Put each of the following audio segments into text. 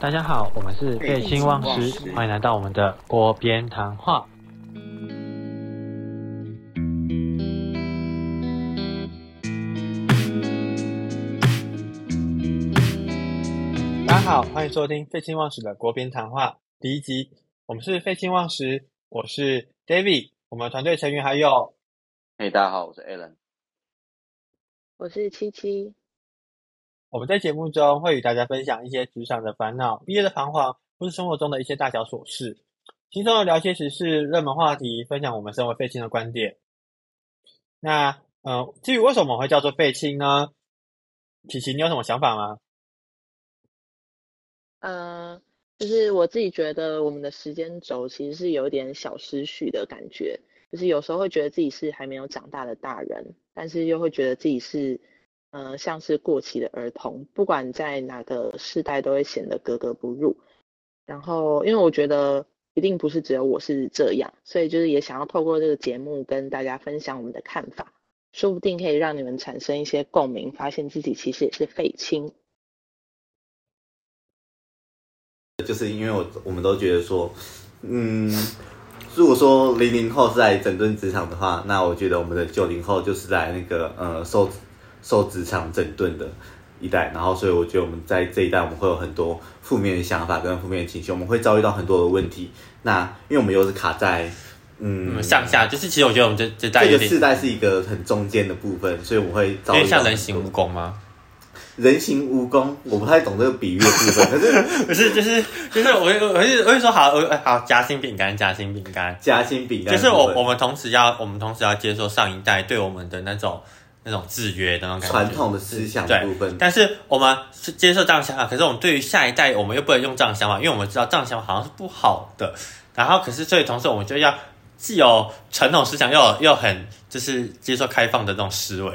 大家好，我们是废寝忘食，欢迎来到我们的锅边谈话。大家好，欢迎收听废寝忘食的锅边谈话第一集。我们是废寝忘食，我是 David，我们团队成员还有，嘿，大家好，我是 Alan，我是七七。我们在节目中会与大家分享一些职场的烦恼、毕业的彷徨，或是生活中的一些大小琐事，轻松的聊些时事、热门话题，分享我们身为废青的观点。那，呃，至于为什么我会叫做废青呢？琪琪，你有什么想法吗？呃，就是我自己觉得我们的时间轴其实是有点小失序的感觉，就是有时候会觉得自己是还没有长大的大人，但是又会觉得自己是。呃，像是过期的儿童，不管在哪个世代都会显得格格不入。然后，因为我觉得一定不是只有我是这样，所以就是也想要透过这个节目跟大家分享我们的看法，说不定可以让你们产生一些共鸣，发现自己其实也是废青。就是因为我我们都觉得说，嗯，如果说零零后是在整顿职场的话，那我觉得我们的九零后就是在那个呃受。受职场整顿的一代，然后所以我觉得我们在这一代我们会有很多负面的想法跟负面的情绪，我们会遭遇到很多的问题。那因为我们又是卡在嗯上下，就是其实我觉得我们这这代这个世代是一个很中间的部分，所以我们会遭遇像人形蜈蚣吗？人形蜈蚣，我不太懂这个比喻的部分，可是 不是就是就是我我我是我是说好好夹心饼干夹心饼干夹心饼干，就是我我们同时要我们同时要接受上一代对我们的那种。那种制约那种感觉，传统的思想部分。但是我们是接受这样想法，可是我们对于下一代，我们又不能用这样想法，因为我们知道这样想法好像是不好的。然后，可是所以同时，我们就要既有传统思想，又又很就是接受开放的这种思维。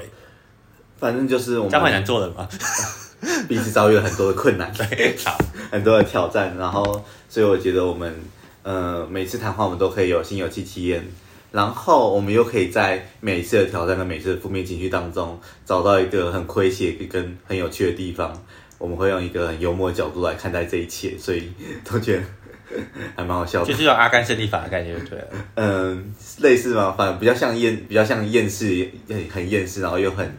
反正就是我们这样很难做的嘛，彼此遭遇了很多的困难，对，好，很多的挑战。然后，所以我觉得我们呃每次谈话，我们都可以有心有戚戚焉。然后我们又可以在每一次的挑战跟每次的负面情绪当中，找到一个很诙谐跟很有趣的地方。我们会用一个很幽默的角度来看待这一切，所以都觉得还蛮好笑的。就是有阿甘胜利法的感觉，对。嗯，类似吗？反正比较像厌，比较像厌世，很很厌世，然后又很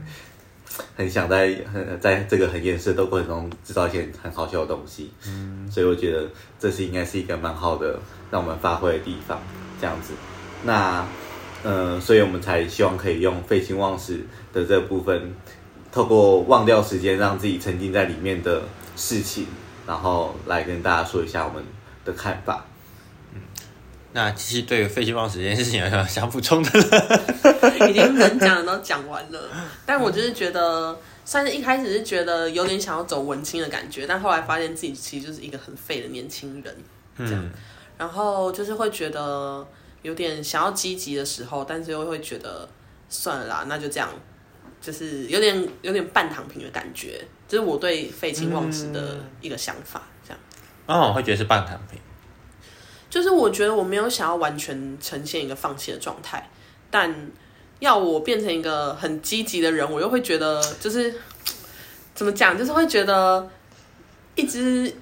很想在很在这个很厌世的过程中制造一些很好笑的东西。嗯，所以我觉得这是应该是一个蛮好的让我们发挥的地方，这样子。那，呃，所以我们才希望可以用废寝忘食的这部分，透过忘掉时间，让自己沉浸在里面的事情，然后来跟大家说一下我们的看法。嗯，那其实对于废寝忘食这件事情有什么想补充的？已经能讲的都讲完了，但我就是觉得，算是一开始是觉得有点想要走文青的感觉，但后来发现自己其实就是一个很废的年轻人，这样，然后就是会觉得。有点想要积极的时候，但是又会觉得算了啦，那就这样，就是有点有点半躺平的感觉，这是我对废寝忘食的一个想法。这样，哦，会觉得是半躺平，就是我觉得我没有想要完全呈现一个放弃的状态，但要我变成一个很积极的人，我又会觉得就是怎么讲，就是会觉得一直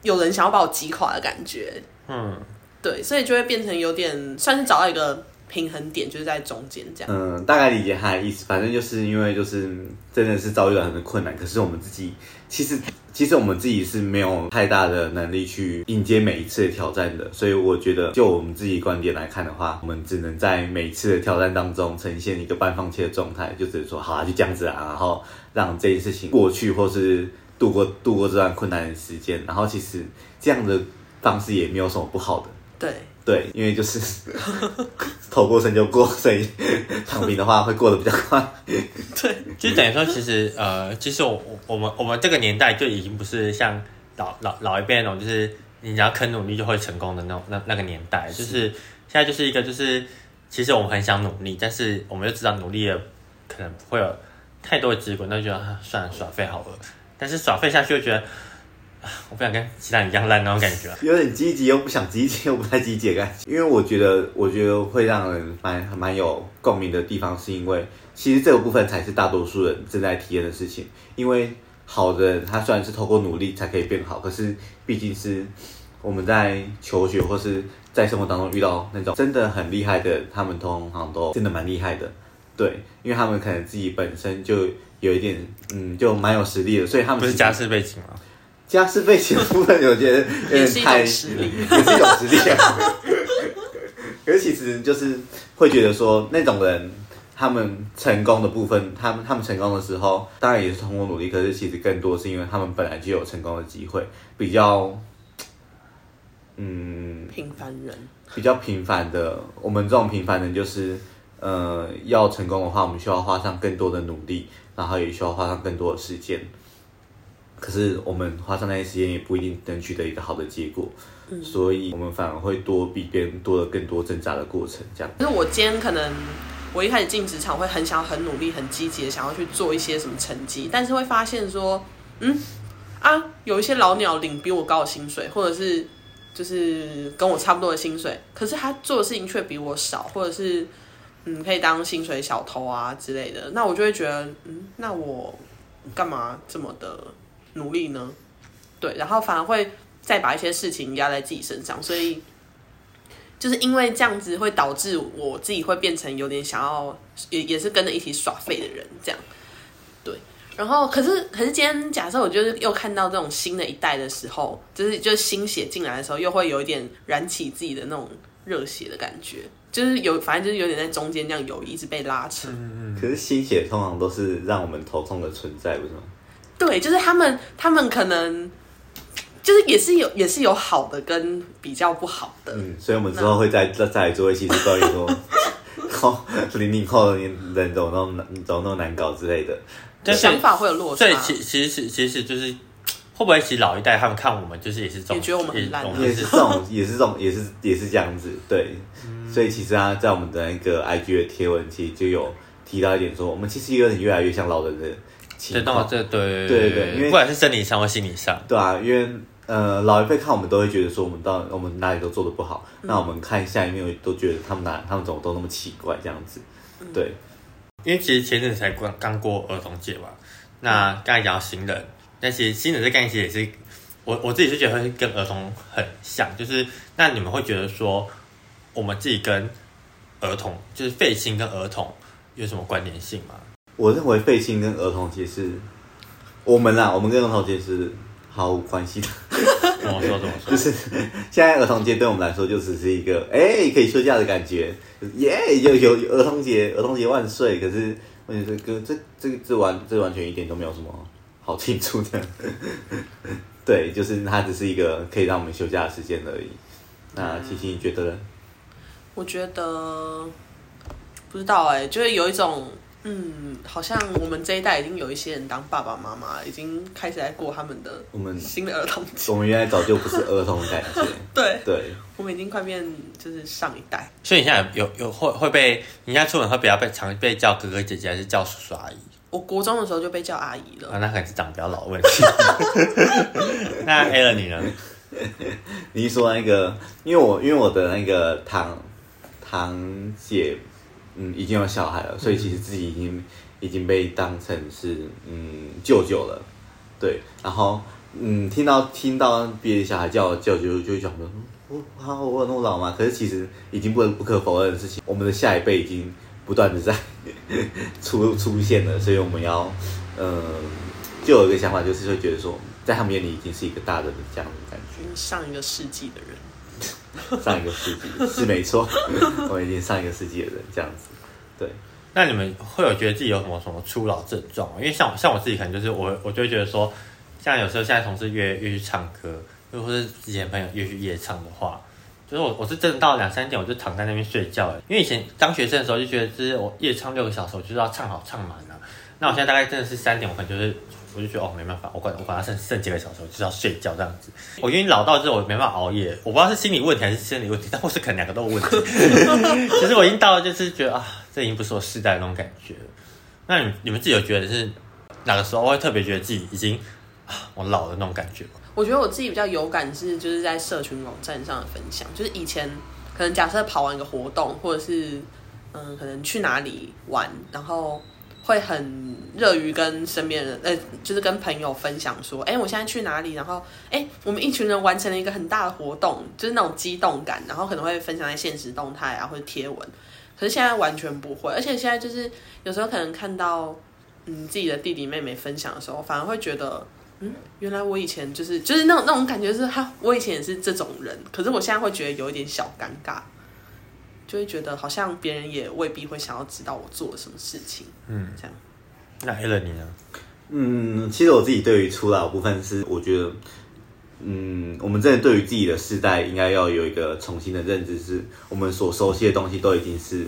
有人想要把我击垮的感觉，嗯。对，所以就会变成有点算是找到一个平衡点，就是在中间这样。嗯，大概理解他的意思。反正就是因为就是真的是遭遇了很多困难，可是我们自己其实其实我们自己是没有太大的能力去迎接每一次的挑战的。所以我觉得，就我们自己观点来看的话，我们只能在每一次的挑战当中呈现一个半放弃的状态，就只是说好啊，就这样子啊，然后让这件事情过去，或是度过度过这段困难的时间。然后其实这样的方式也没有什么不好的。对对，因为就是 头过身就过，所以 躺平的话会过得比较快。对，就等于说，其实呃，其实我我们我们这个年代就已经不是像老老老一辈那种，就是你只要肯努力就会成功的那种那那个年代。就是现在就是一个，就是其实我们很想努力，但是我们又知道努力了可能不会有太多的结果，那就算了，耍废好了。但是耍废下去又觉得。我不想跟其他人一样烂那种感觉，有点积极又不想积极又不太积极的感觉。因为我觉得，我觉得会让人蛮蛮有共鸣的地方，是因为其实这个部分才是大多数人正在体验的事情。因为好的人，他虽然是透过努力才可以变好，可是毕竟是我们在求学或是在生活当中遇到那种真的很厉害的，他们通常都真的蛮厉害的。对，因为他们可能自己本身就有一点，嗯，就蛮有实力的，所以他们不是家世背景吗？家世背景的部分，我觉得有点 太实力。也是一种实力啊。可是其实就是会觉得说，那种人他们成功的部分，他们他们成功的时候，当然也是通过努力，可是其实更多是因为他们本来就有成功的机会，比较，嗯，平凡人，比较平凡的，我们这种平凡人就是，呃，要成功的话，我们需要花上更多的努力，然后也需要花上更多的时间。可是我们花上那些时间，也不一定能取得一个好的结果，所以我们反而会多比别人多了更多挣扎的过程，这样。就是我今天可能我一开始进职场会很想很努力、很积极的想要去做一些什么成绩，但是会发现说，嗯啊，有一些老鸟领比我高的薪水，或者是就是跟我差不多的薪水，可是他做的事情却比我少，或者是嗯可以当薪水小偷啊之类的，那我就会觉得，嗯，那我干嘛这么的努力呢？对，然后反而会再把一些事情压在自己身上，所以。就是因为这样子会导致我自己会变成有点想要，也也是跟着一起耍废的人这样，对。然后可是可是今天假设我就是又看到这种新的一代的时候，就是就新血进来的时候，又会有一点燃起自己的那种热血的感觉，就是有反正就是有点在中间这样有一直被拉扯。可是新血通常都是让我们头痛的存在，不是吗？对，就是他们他们可能就是也是有也是有好的跟比较不好的，嗯，所以我们之后会再再再来做一期是关于说，后零零后的人怎么那么难怎么那么难搞之类的。但想法会有落差所以。其其实其实就是会不会其实老一代他们看我们就是也是这种，也觉得我们很烂也也是这种，也是这种，也是也是这样子，对。所以其实啊，在我们的那个 IG 的贴文，其实就有提到一点说，我们其实有点越来越像老人情况，动这对对对对因为不管是生理上或心理上，对啊，因为呃老一辈看我们都会觉得说，我们到我们哪里都做的不好，那我们看下一面都觉得他们哪他们怎么都那么奇怪这样子，对。因为其实前阵才刚刚过儿童节嘛，那刚才讲到新人，但其实新人这概念其实也是我我自己是觉得会跟儿童很像，就是那你们会觉得说，我们自己跟儿童就是废青跟儿童有什么关联性吗？我认为废青跟儿童节是我们啦，我们跟儿童节是毫无关系的。怎么 说怎么说就？是现在儿童节对我们来说就只是一个哎、可以休假的感觉，耶、有有有儿童节，儿童节万岁！可是问题是哥这这这完这完全一点都没有什么好庆祝的。对，就是它只是一个可以让我们休假的时间而已。那琪琪你觉得呢？我觉得不知道哎、就是有一种嗯，好像我们这一代已经有一些人当爸爸妈妈，已经开始在过他们的我们新的儿童节。我们原来早就不是儿童的感觉，对，对，我们已经快变就是上一代。所以你现在有有会会被你现在出门会比较被常被叫哥哥姐姐，还是叫叔叔阿姨？我国中的时候就被叫阿姨了，啊，那可能是长得比较老的问题。那 A 了你呢？你是说那个，因为我因为我的那个堂堂姐，嗯，已经有小孩了，所以其实自己已经已经被当成是嗯舅舅了，对，然后嗯听到听到别的小孩叫我舅舅，就会想说，嗯我啊我有那么老吗？可是其实已经不不可否认的事情，我们的下一辈已经不断的在 出出现了，所以我们要嗯就有一个想法，就是会觉得说，在他们眼里已经是一个大人的这样的感觉。上一个世纪的人。上一个世纪是没错，我已经上一个世纪的人这样子，对，那你们会有觉得自己有什么什么初老症状？因为像像我自己可能就是我我就会觉得说，像有时候现在同事约约去唱歌，又或是之前朋友约去夜唱的话，就是我我是真的到两三点我就躺在那边睡觉了。因为以前当学生的时候就觉得，就是我夜唱六个小时，我就是要唱好唱满啊。那我现在大概真的是三点，我可能就是我就觉得哦没办法，我管我管它剩剩几个小时，我就是要睡觉这样子。我因为老到就是我没办法熬夜，我不知道是心理问题还是生理问题，但或是可能两个都有问题。其实我已经到了就是觉得啊，这已经不是我世代的那种感觉了。那你你们自己有觉得是哪个时候会特别觉得自己已经啊我老了那种感觉吗？我觉得我自己比较有感是就是在社群网站上的分享，就是以前可能假设跑完一个活动，或者是嗯可能去哪里玩，然后会很热于跟身边人，呃，就是跟朋友分享说，哎，我现在去哪里，然后，哎，我们一群人完成了一个很大的活动，就是那种激动感，然后可能会分享在现实动态啊或者贴文。可是现在完全不会，而且现在就是有时候可能看到嗯自己的弟弟妹妹分享的时候，反而会觉得，嗯，原来我以前就是就是那种那种感觉是哈，我以前也是这种人，可是我现在会觉得有一点小尴尬，就会觉得好像别人也未必会想要知道我做了什么事情，嗯，这样。那 a l n 你呢？嗯，其实我自己对于初老部分是，我觉得。嗯，我们真的对于自己的世代应该要有一个重新的认知，是我们所熟悉的东西都已经是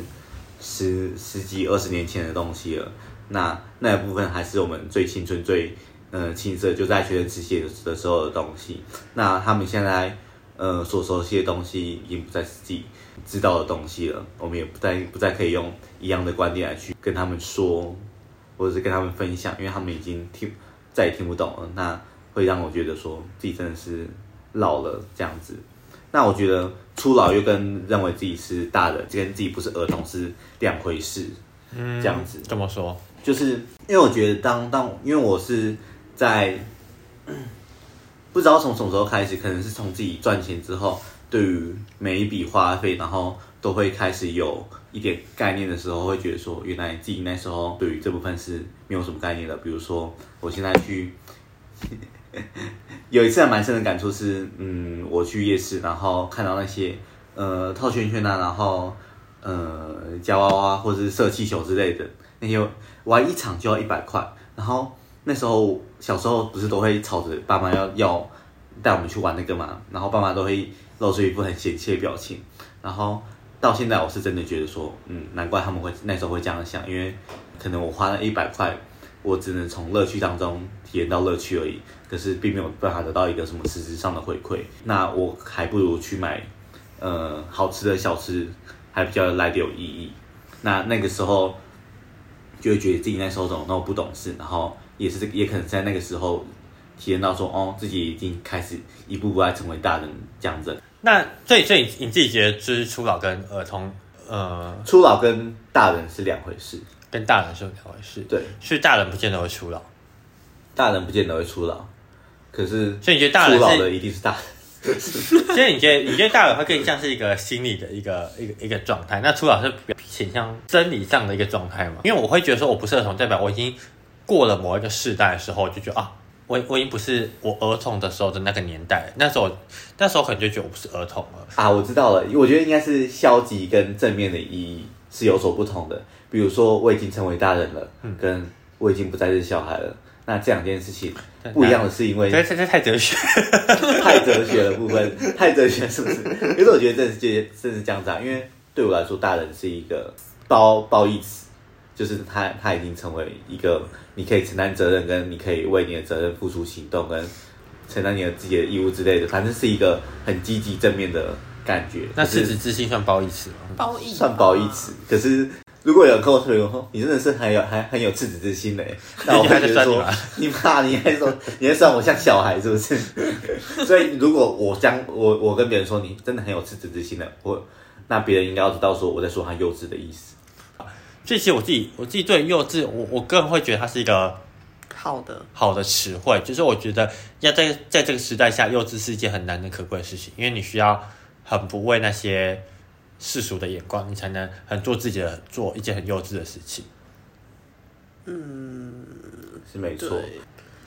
十十几二十年前的东西了。那那一部分还是我们最青春、最呃青涩，就在学生时期的时候的东西。那他们现在呃所熟悉的东西已经不再是自己知道的东西了。我们也不再不再可以用一样的观点来去跟他们说，或者是跟他们分享，因为他们已经听再也听不懂了。那会让我觉得说自己真的是老了这样子，那我觉得初老又跟认为自己是大人，跟自己不是儿童是两回事。嗯，这样子怎么说？就是因为我觉得当当，因为我是在不知道从什么时候开始，可能是从自己赚钱之后，对于每一笔花费，然后都会开始有一点概念的时候，会觉得说，原来自己那时候对于这部分是没有什么概念的。比如说，我现在去。有一次还蛮深的感触是，嗯，我去夜市，然后看到那些呃套圈圈啊，然后呃夹娃娃或者是射气球之类的那些，玩一场就要一百块。然后那时候小时候不是都会吵着爸妈要要带我们去玩那个嘛，然后爸妈都会露出一副很嫌弃的表情。然后到现在我是真的觉得说，嗯，难怪他们会那时候会这样想，因为可能我花了一百块。我只能从乐趣当中体验到乐趣而已，可是并没有办法得到一个什么实质上的回馈。那我还不如去买，呃，好吃的小吃，还比较来的有意义。那那个时候就会觉得自己那时候怎么那么不懂事，然后也是也可能在那个时候体验到说，哦，自己已经开始一步步在成为大人这样子。那所以所以你自己觉得就是初老跟儿童，呃，初老跟大人是两回事。跟大人是两回事，对，是大人不见得会初老，大人不见得会初老，可是所以你觉得大人初老的一定是大人，所以你觉得你觉得大人会更像是一个心理的一个一个一个状态，那初老是倾向生理上的一个状态嘛？因为我会觉得说我不是儿童，代表我已经过了某一个世代的时候，就觉得啊，我我已经不是我儿童的时候的那个年代，那时候那时候可能就觉得我不是儿童了啊。我知道了，我觉得应该是消极跟正面的意义是有所不同的。比如说，我已经成为大人了，嗯跟我已经不再是小孩了，那这两件事情不一样的是，因为这这太哲学，太哲学的部分，太哲学是不是？可是我觉得这是这这是这样子啊，因为对我来说，大人是一个褒褒义词，就是他他已经成为一个你可以承担责任，跟你可以为你的责任付出行动，跟承担你的自己的义务之类的，反正是一个很积极正面的感觉。那赤子之心算褒义词吗？褒义算褒义词，可是。如果有人跟我说，你真的是很有、还很有赤子之心嘞，那我会觉得说，你怕你还说，你还算我像小孩是不是？所以如果我将我我跟别人说你真的很有赤子之心的，我那别人应该要知道说我在说他幼稚的意思。这些我自己我自己对幼稚，我我个人会觉得它是一个好的好的词汇，就是我觉得要在在这个时代下，幼稚是一件很难能可贵的事情，因为你需要很不为那些。世俗的眼光，你才能很做自己的，做一件很幼稚的事情。嗯，是没错。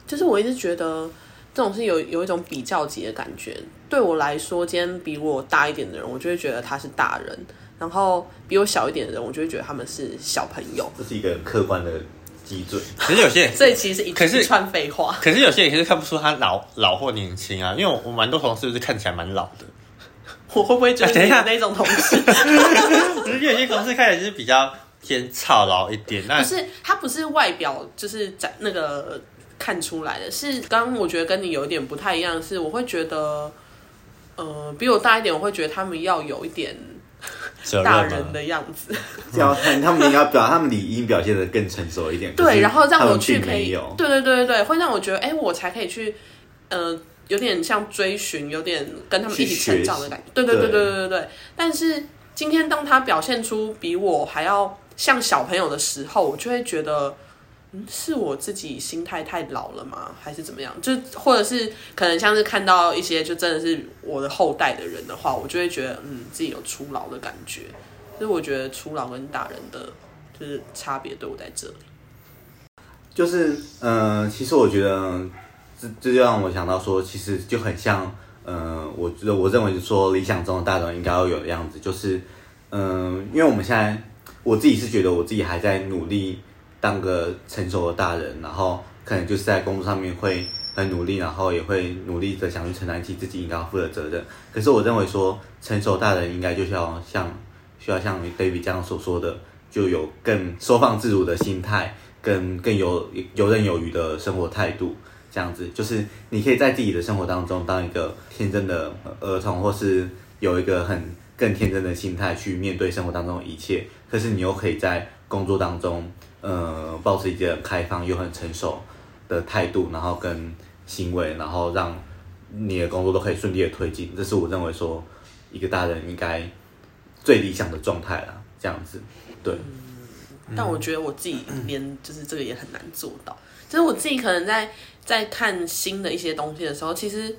就是我一直觉得这种是有有一种比较级的感觉。对我来说，今天比我大一点的人，我就会觉得他是大人；然后比我小一点的人，我就会觉得他们是小朋友。这是一个客观的基准。可是有些，这 其实是一可是串废话。可是有些人其实看不出他老老或年轻啊，因为我我蛮多同事是看起来蛮老的。我会不会觉得等一下那种同事？我觉得有些同事看起来就是比较偏操劳一点。那不是他不是外表就是展那个看出来的，是刚刚我觉得跟你有一点不太一样，是我会觉得呃比我大一点，我会觉得他们要有一点大人的样子。要他们应该表他们理应表现的更成熟一点。对，然后让我去可以对对对对对，会让我觉得哎，我才可以去呃。有点像追寻，有点跟他们一起成长的感觉。对对对对对对对。但是今天当他表现出比我还要像小朋友的时候，我就会觉得嗯，是我自己心态太老了吗？还是怎么样？就或者是可能像是看到一些就真的是我的后代的人的话，我就会觉得嗯，自己有初老的感觉。所以我觉得初老跟大人的就是差别都在这里。就是嗯、其实我觉得这这就让我想到说，其实就很像嗯、我觉得我认为说理想中的大人应该要有的样子，就是嗯、因为我们现在我自己是觉得我自己还在努力当个成熟的大人，然后可能就是在工作上面会很努力，然后也会努力的想去承担起自己应该要负的责任。可是我认为说，成熟大人应该就是要像需要像 David 这样所说的，就有更收放自如的心态，跟更有游刃有余的生活态度。这样子，就是你可以在自己的生活当中当一个天真的儿童，或是有一个很更天真的心态去面对生活当中的一切。可是你又可以在工作当中，呃，保持一个开放又很成熟的态度，然后跟行为，然后让你的工作都可以顺利的推进。这是我认为说一个大人应该最理想的状态了。这样子，对，但我觉得我自己连就是这个也很难做到。就是我自己可能在在看新的一些东西的时候，其实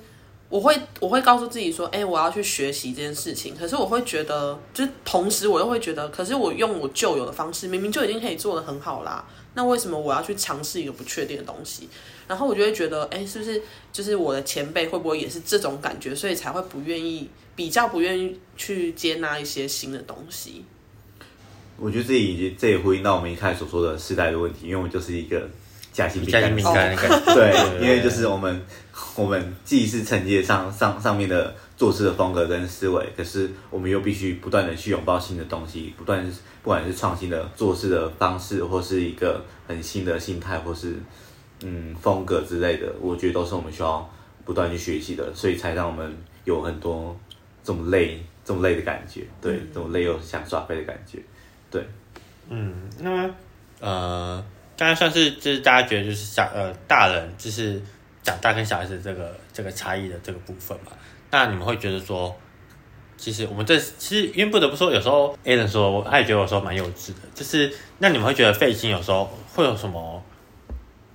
我会我会告诉自己说，哎、我要去学习这件事情。可是我会觉得，就是同时我又会觉得，可是我用我旧有的方式，明明就已经可以做得很好啦。那为什么我要去尝试一个不确定的东西？然后我就会觉得，哎、是不是就是我的前辈会不会也是这种感觉，所以才会不愿意，比较不愿意去接纳一些新的东西。我觉得这也这也呼应到我们一开始所说的世代的问题，因为我就是一个夹心饼干比较敏感的感觉。对，对因为就是我们我们既是承接上上上面的做事的风格跟思维，可是我们又必须不断的去拥抱新的东西，不断不管是创新的做事的方式，或是一个很新的心态，或是嗯风格之类的，我觉得都是我们需要不断去学习的，所以才让我们有很多这么累这么累的感觉，对，这么累又想耍废的感觉，对。嗯，那呃，当然算是就是大家觉得就是小呃大人就是讲大跟小孩子这个这个差异的这个部分嘛。那你们会觉得说，其实我们这其实因为不得不说，有时候 a l n 说他也觉得有时候蛮幼稚的，就是那你们会觉得费心有时候会有什么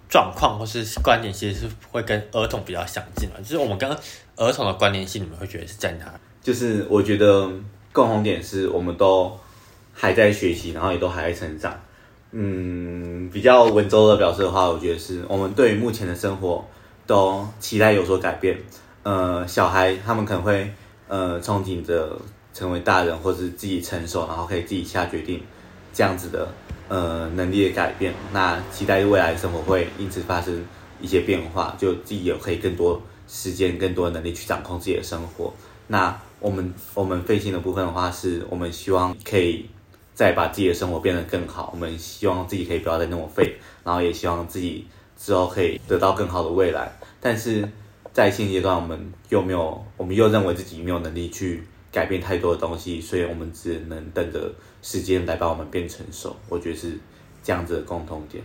状况或是观点，其实是会跟儿童比较相近嘛？就是我们跟儿童的关联性，你们会觉得是在哪？就是我觉得共同点是我们都还在学习，然后也都还在成长。嗯，比较文绉的表示的话，我觉得是我们对于目前的生活都期待有所改变。呃，小孩他们可能会呃憧憬着成为大人，或是自己成熟，然后可以自己下决定这样子的呃能力的改变。那期待未来生活会因此发生一些变化，就自己有可以更多时间、更多能力去掌控自己的生活。那我们我们费心的部分的话，是我们希望可以再把自己的生活变得更好。我们希望自己可以不要再那么废，然后也希望自己之后可以得到更好的未来。但是在现阶段，我们又没有，我们又认为自己没有能力去改变太多的东西，所以我们只能等着时间来把我们变成熟。我觉得是这样子的共同点。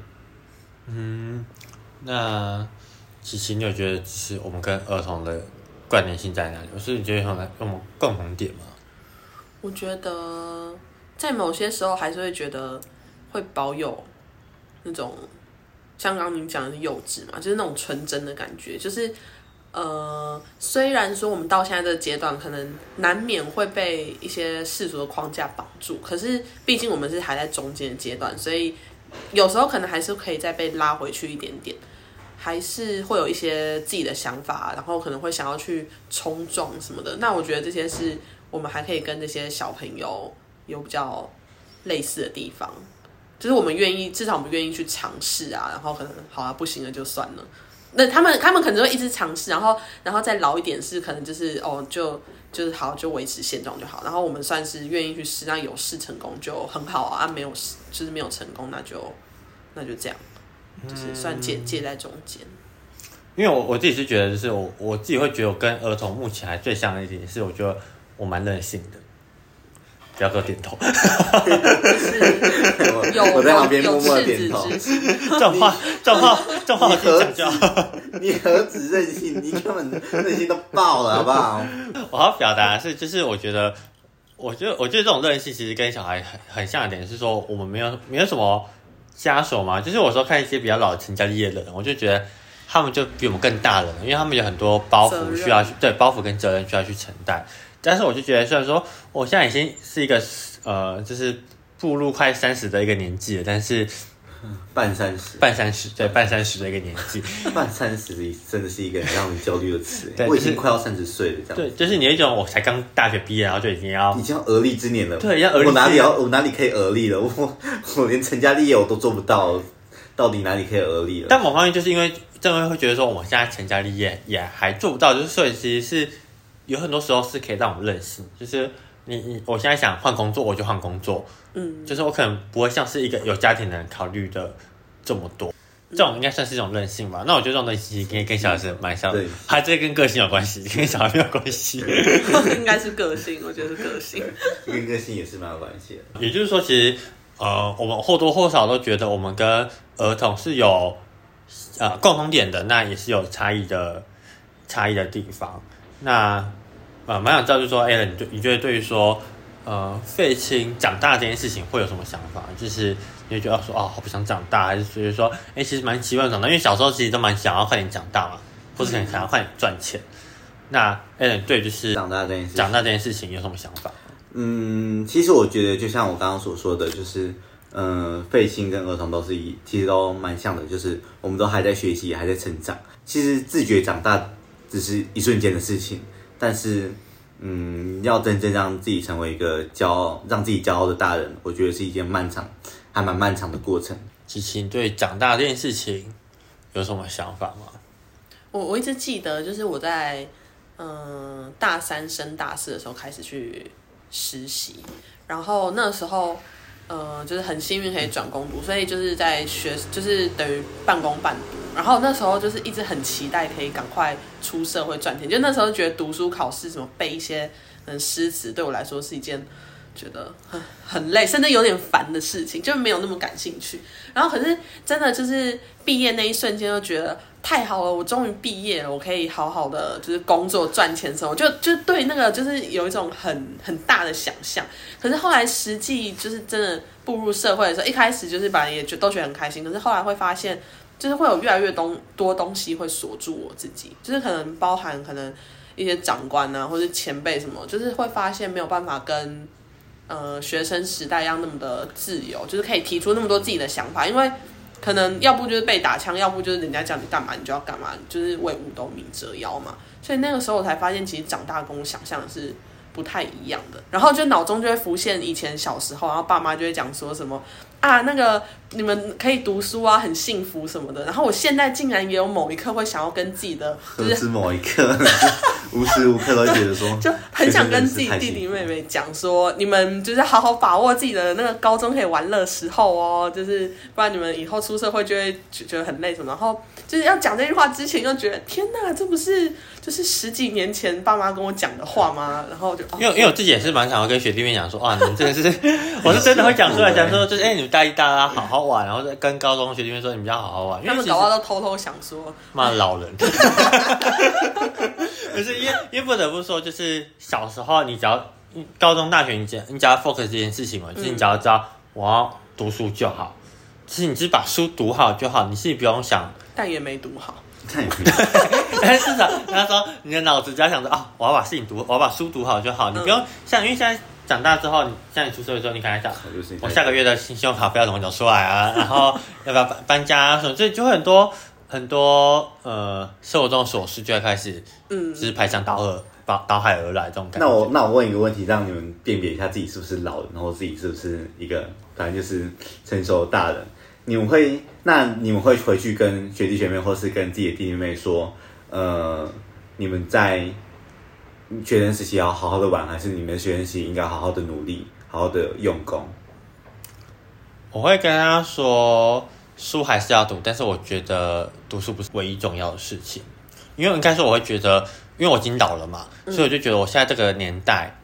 嗯那琪琪，你有觉得就是我们跟儿童的关联性在哪里？我是你觉得有什么共同点吗？我觉得在某些时候还是会觉得会保有那种像刚刚你讲的是幼稚嘛，就是那种纯真的感觉，就是呃，虽然说我们到现在这个阶段，可能难免会被一些世俗的框架绑住，可是毕竟我们是还在中间的阶段，所以有时候可能还是可以再被拉回去一点点。还是会有一些自己的想法，然后可能会想要去冲撞什么的。那我觉得这些是我们还可以跟这些小朋友有比较类似的地方，就是我们愿意，至少我们愿意去尝试啊。然后可能好啊，不行了就算了。那他们他们可能会一直尝试，然后然后再老一点是可能就是哦就就是好就维持现状就好。然后我们算是愿意去试，那有试成功就很好啊，啊没有试就是没有成功那就那就这样，就是算介介在中间。因为我我自己是觉得，就是我我自己会觉得我跟儿童目前还最像的一点是，我觉得我蛮任性的。不要给我点头，我 有我在旁边默默点头。这种话这种话这种话我自己讲就好。你何止任性，你根本任性都爆了，好不好？我要表达的是，就是我觉得，我觉得，我觉得这种任性其实跟小孩很很像一点是说，我们没有没有什么枷锁嘛，就是我说看一些比较老的成家立业的人，我就觉得他们就比我们更大了，因为他们有很多包袱需要去对包袱跟责任需要去承担。但是我就觉得，虽然说我现在已经是一个呃，就是步入快三十的一个年纪了，但是半三十，半三十对半三十的一个年纪，半三十真的是一个很让人焦虑的词对。我已经快要三十岁了，这样。对，就是你有一种我才刚大学毕业，然后就已经要已经要而立之年了。对要而立我哪里要我哪里可以而立了？我我连成家立业我都做不到，到底哪里可以而立了？但某方面就是因为正会会觉得说，我们现在成家立业也还做不到，就是所以其实是有很多时候是可以让我们任性，就是你你我现在想换工作，我就换工作，嗯，就是我可能不会像是一个有家庭的人考虑的这么多。这种应该算是一种任性吧？那我觉得这种东西可以跟小孩子蛮像的对，还这跟个性有关系，跟小孩没有关系。应该是个性，我觉得是个性。跟个性也是蛮有关系的。也就是说，其实呃，我们或多或少都觉得我们跟儿童是有呃共同点的，那也是有差异的差异的地方。那呃，蛮想知道，就是说 a l n 你对你觉得对于说呃废青长大这件事情会有什么想法？就是你会觉得说哦，好不想长大，还是觉得说哎、其实蛮期望长大，因为小时候其实都蛮想要快点长大嘛，或是很想要快点赚钱。那 a l n 对就是长大这件事长大这件事情有什么想法？嗯，其实我觉得就像我刚刚所说的，就是嗯，废青跟儿童都是一，其实都蛮像的，就是我们都还在学习，还在成长。其实自觉长大只是一瞬间的事情，但是嗯，要真正让自己成为一个骄傲、让自己骄傲的大人，我觉得是一件漫长、还蛮漫长的过程。琪琪，你对长大这件事情有什么想法吗？我我一直记得，就是我在嗯、呃大三升大四的时候开始去实习，然后那时候呃就是很幸运可以转攻读，所以就是在学就是等于半工半读。然后那时候就是一直很期待可以赶快出社会赚钱，就那时候觉得读书考试什么背一些嗯诗词对我来说是一件觉得很很累，甚至有点烦的事情，就没有那么感兴趣。然后可是真的就是毕业那一瞬间，就觉得太好了，我终于毕业了，我可以好好的就是工作赚钱什么，就就对那个就是有一种很很大的想象。可是后来实际就是真的步入社会的时候，一开始就是本来也觉都觉得很开心，可是后来会发现，就是会有越来越东多东西会锁住我自己，就是可能包含可能一些长官啊，或者前辈什么，就是会发现没有办法跟呃学生时代一样那么的自由，就是可以提出那么多自己的想法，因为可能要不就是被打枪，要不就是人家叫你干嘛你就要干嘛，就是为五斗米折腰嘛。所以那个时候我才发现，其实长大跟我想象的是不太一样的。然后就脑中就会浮现以前小时候，然后爸妈就会讲说什么啊，那个你们可以读书啊，很幸福什么的。然后我现在竟然也有某一刻会想要跟自己的就是某一刻，无时无刻都会觉得说，就很想跟自己弟弟妹妹讲说，你们就是好好把握自己的那个高中可以玩乐时候哦，就是不然你们以后出社会就会觉觉得很累什么。然后就是要讲这句话之前，又觉得天哪，这不是就是十几年前爸妈跟我讲的话吗？然后就哦因为因为我自己也是蛮想要跟学弟妹讲说，啊，你们真的是，我是真的会讲出来，讲说就是，哎、你们大一、大二好好玩，然后再跟高中学弟妹说，你们要好好玩，因他们为其实搞不好都偷偷想说，骂老人，可是因为因为不得不说，就是小时候你只要高中、大学，你只你只要 focus 这件事情嘛，就是你只要知道我要读书就好，其实你只是把书读好就好，你自己不用想。但也没读好。但 是至少 他说你的脑子只要想着啊，我要把事情读，我要把书读好就好，你不用像因为现在长大之后，你像你出社会之后，你可能想我下个月的信用卡不要怎么缴出来啊，然后要不要搬搬家啊什么，所以就会很多很多呃生活中的琐事就会开始嗯就是排山倒海、倒倒海而来这种感觉。那我那我问一个问题，让你们辨别一下自己是不是老人，然后自己是不是一个反正就是成熟的大人。你们会那你们会回去跟学弟学妹，或是跟自己的弟弟妹妹说，呃，你们在学生时期要好好的玩，还是你们学生时期应该好好的努力，好好的用功？我会跟他说，书还是要读，但是我觉得读书不是唯一重要的事情，因为应该说我会觉得，因为我已经老了嘛，所以我就觉得我现在这个年代，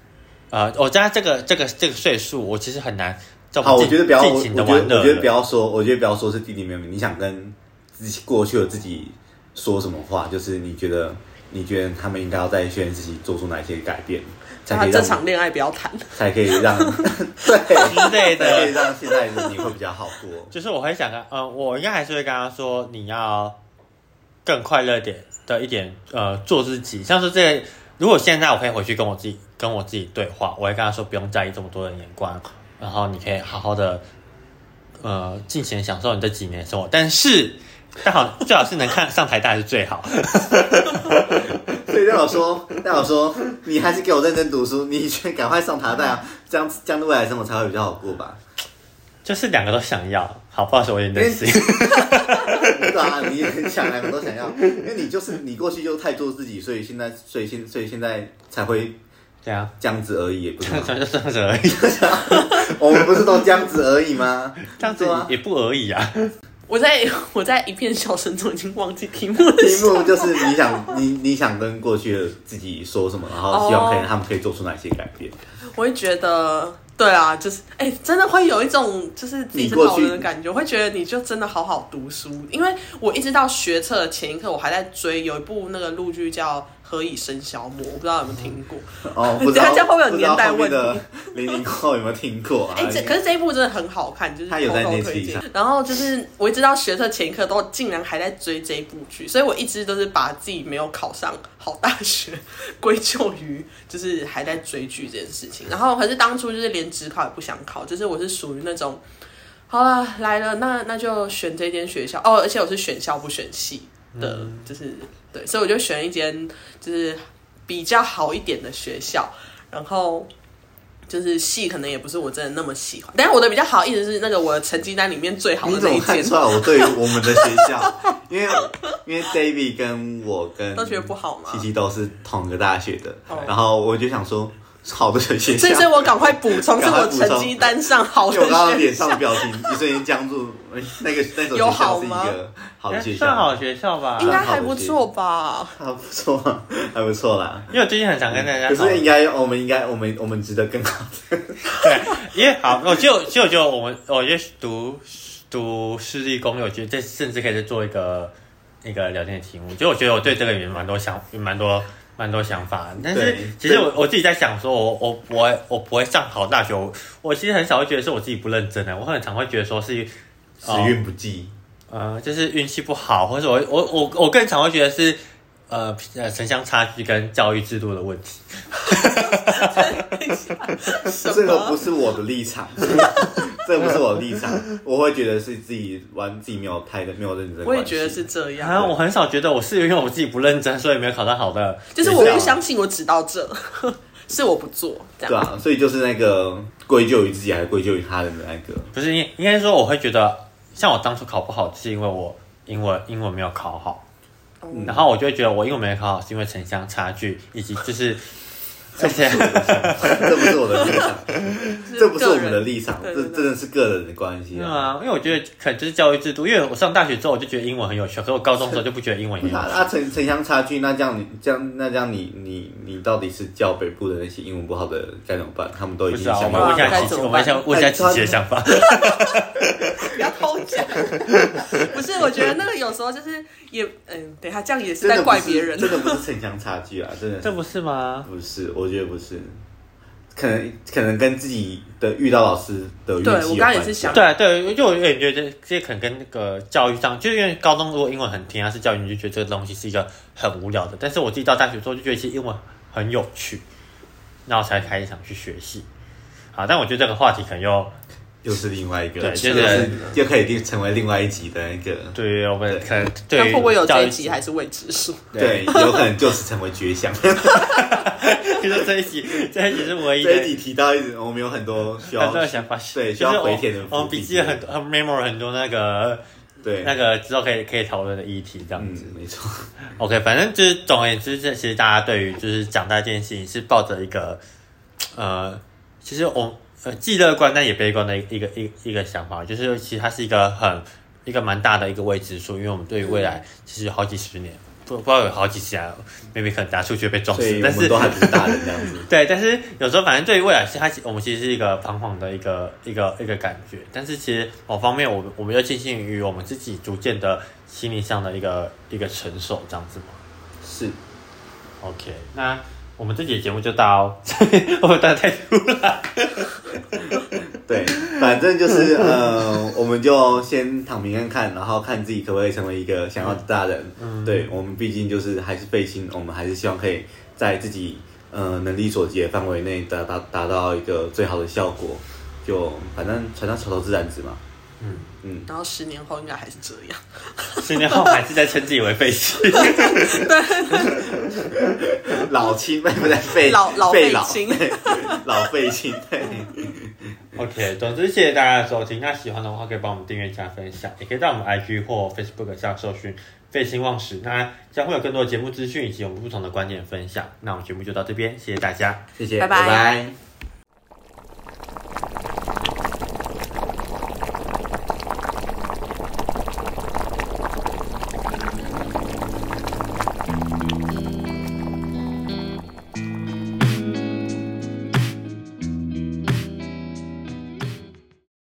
呃，我在这个这个这个岁数，我其实很难好，我尽觉得不要，我觉得我觉得不。要说，我觉得不要说是弟弟妹妹，你想跟自己过去的自己说什么话？就是你觉得你觉得他们应该要在学生时期做出哪些改变，才可他以让这场恋爱不要谈。才可以让 对之类的才可以让现在的你会比较好过。就是我会想跟，嗯、我应该还是会跟他说，你要更快乐点的一点，呃，做自己。像是这个，如果现在我可以回去跟我自己跟我自己对话，我会跟他说，不用在意这么多的眼光，然后你可以好好的，呃，尽情享受你这几年的生活。但是，但好最好是能看上台大是最好。所以代表说，代表说，你还是给我认真读书，你去赶快上台大，这样这样的未来生活才会比较好过吧？就是两个都想要，好，不好意思，我有点任性。对啊，你也很想，两个都想要，因为你就是你过去就太做自己，所以现在，所以现所以现在才会这样，这样子而已，也不是 这样子而已，我们不是都这样子而已吗？这样子也不而已啊。我在 我在一片笑声中已经忘记题目了。题目就是你想你你想跟过去的自己说什么，然后希望可以、哦他们可以做出哪些改变。我会觉得，对啊，就是哎、真的会有一种就是自己是老人的感觉，我会觉得你就真的好好读书，因为我一直到学测的前一刻，我还在追有一部那个陆剧叫《何以笙箫默》，我不知道有没有听过。哦，不知道 等一下这样会不会有年代问题零零后有没有听过啊？哎、这可是这一部真的很好看，就是他有在偷偷推荐上。然后就是我一直到学测前一刻都竟然还在追这一部剧，所以我一直都是把自己没有考上好大学归咎于就是还在追剧这件事情。然后可是当初就是连职考也不想考，就是我是属于那种。好了，来了，那那就选这间学校哦，而且我是选校不选系的，就是对，所以我就选一间就是比较好一点的学校，然后就是系可能也不是我真的那么喜欢，但是我的比较好，一直是那个我的成绩单里面最好的那一间怎么看出来我对我们的学校？因为因为 David 跟我跟都觉得不好嘛，七七都是同个大学的，哦。然后我就想说，好的学校，所以所以我赶快补 充，是我成绩单上好的我刚刚脸上的。表情一瞬间僵住，哎那个那所学有校好吗是一个好的学校，算好学校吧，应该还不错吧？还不错，还不错啦。因为我最近很想跟大家可是应该，我们应该，我们我们值得更好。对，因为好，我就就就我们，我觉得读读私立公寓，我觉得这甚至可以再做一个那个聊天的题目。就我觉得我对这个也蛮多想，有蛮多蛮多想法。但是其实我我自己在想说，我我不会我不会上好大学，我我其实很少会觉得是我自己不认真的，我很常会觉得说是时运不济，呃，就是运气不好，或者我我我我更常会觉得是呃呃城乡差距跟教育制度的问题。什这个不？是我的立场，这不是我的立场。我会觉得是自己玩自己没有太没有认真。我也觉得是这样。然后我很少觉得我是因为我自己不认真，所以没有考到好的，就是我不相信我只到这，是我不做这样。对啊，所以就是那个归咎于自己还是归咎于他人的那个。不是应应该说我会觉得，像我当初考不好，是因为我英文英文没有考好，嗯然后我就会觉得我英文没考好是因为城乡差距，以及就是而且这不是我的立场，这不是我们的立场，这真的是个人的关系啊。啊，因为我觉得可能就是教育制度，因为我上大学之后我就觉得英文很有趣，可是我高中的时候就不觉得英文很有趣。那那城城乡差距，那这样你这样那这样你你你到底是教北部的那些英文不好的该怎么办？他们都已经想们问一下琪琪，我们想问一下琪琪的想法。不是，我觉得那个有时候就是也嗯，等一下这样也是在怪别人。真的不是城乡差距啊，真的这不是吗？不是，我觉得不是，可能可能跟自己的遇到老师的运气有对我刚刚也关系是想对啊对，就我有点觉得这这可能跟那个教育上，就是因为高中如果英文很甜，啊是教育，你就觉得这个东西是一个很无聊的。但是我自己到大学之后就觉得其实英文很有趣，然后才开始想去学习。好，但我觉得这个话题可能又又是另外一个，对就就是是又可以成为另外一集的那个，对于我们对可能对会不会有这一集还是未知数？对，有可能就此成为绝响。就是这一集，这一集是唯一的这一集提到一直，我们有很多需要 很多的想法，对需就是要回填的我我们笔记了很多，很 memo 了很多那个对那个之后可以可以讨论的议题，这样嗯子。，没错，OK，反正就是总而言之，这其实大家对于就是长大这件事情是抱着一个呃，其实我呃既乐观但也悲观的一个一个一个想法，就是其实它是一个很一个蛮大的一个未知数，因为我们对于未来其实有好几十年，不不知道有好几十年，maybe 可能打出去被撞死但是们都还不是大人这样子。对，但是有时候反正对于未来是它，我们其实是一个彷徨的一个一个一个感觉。但是其实某方面，我们我们又庆幸于我们自己逐渐的心理上的一个一个成熟，这样子嘛。是，OK，那我们这节节目就到，我们打太突然。对，反正就是呃，我们就先躺平看看，然后看自己可不可以成为一个想要的大人。嗯对我们毕竟就是还是费心，我们还是希望可以在自己呃能力所及的范围内达达达到一个最好的效果。就反正船到桥头自然直嘛。嗯嗯，然后十年后应该还是这样。十年后还是在称自己为废弃。老青不是废老老废老废青对老废青对。OK，总之谢谢大家的收听。那喜欢的话可以帮我们订阅加分享，也可以在我们 IG 或 Facebook 上搜寻“废青忘食”，那将会有更多的节目资讯以及我们不同的观点分享。那我们节目就到这边，谢谢大家。谢谢，拜拜拜拜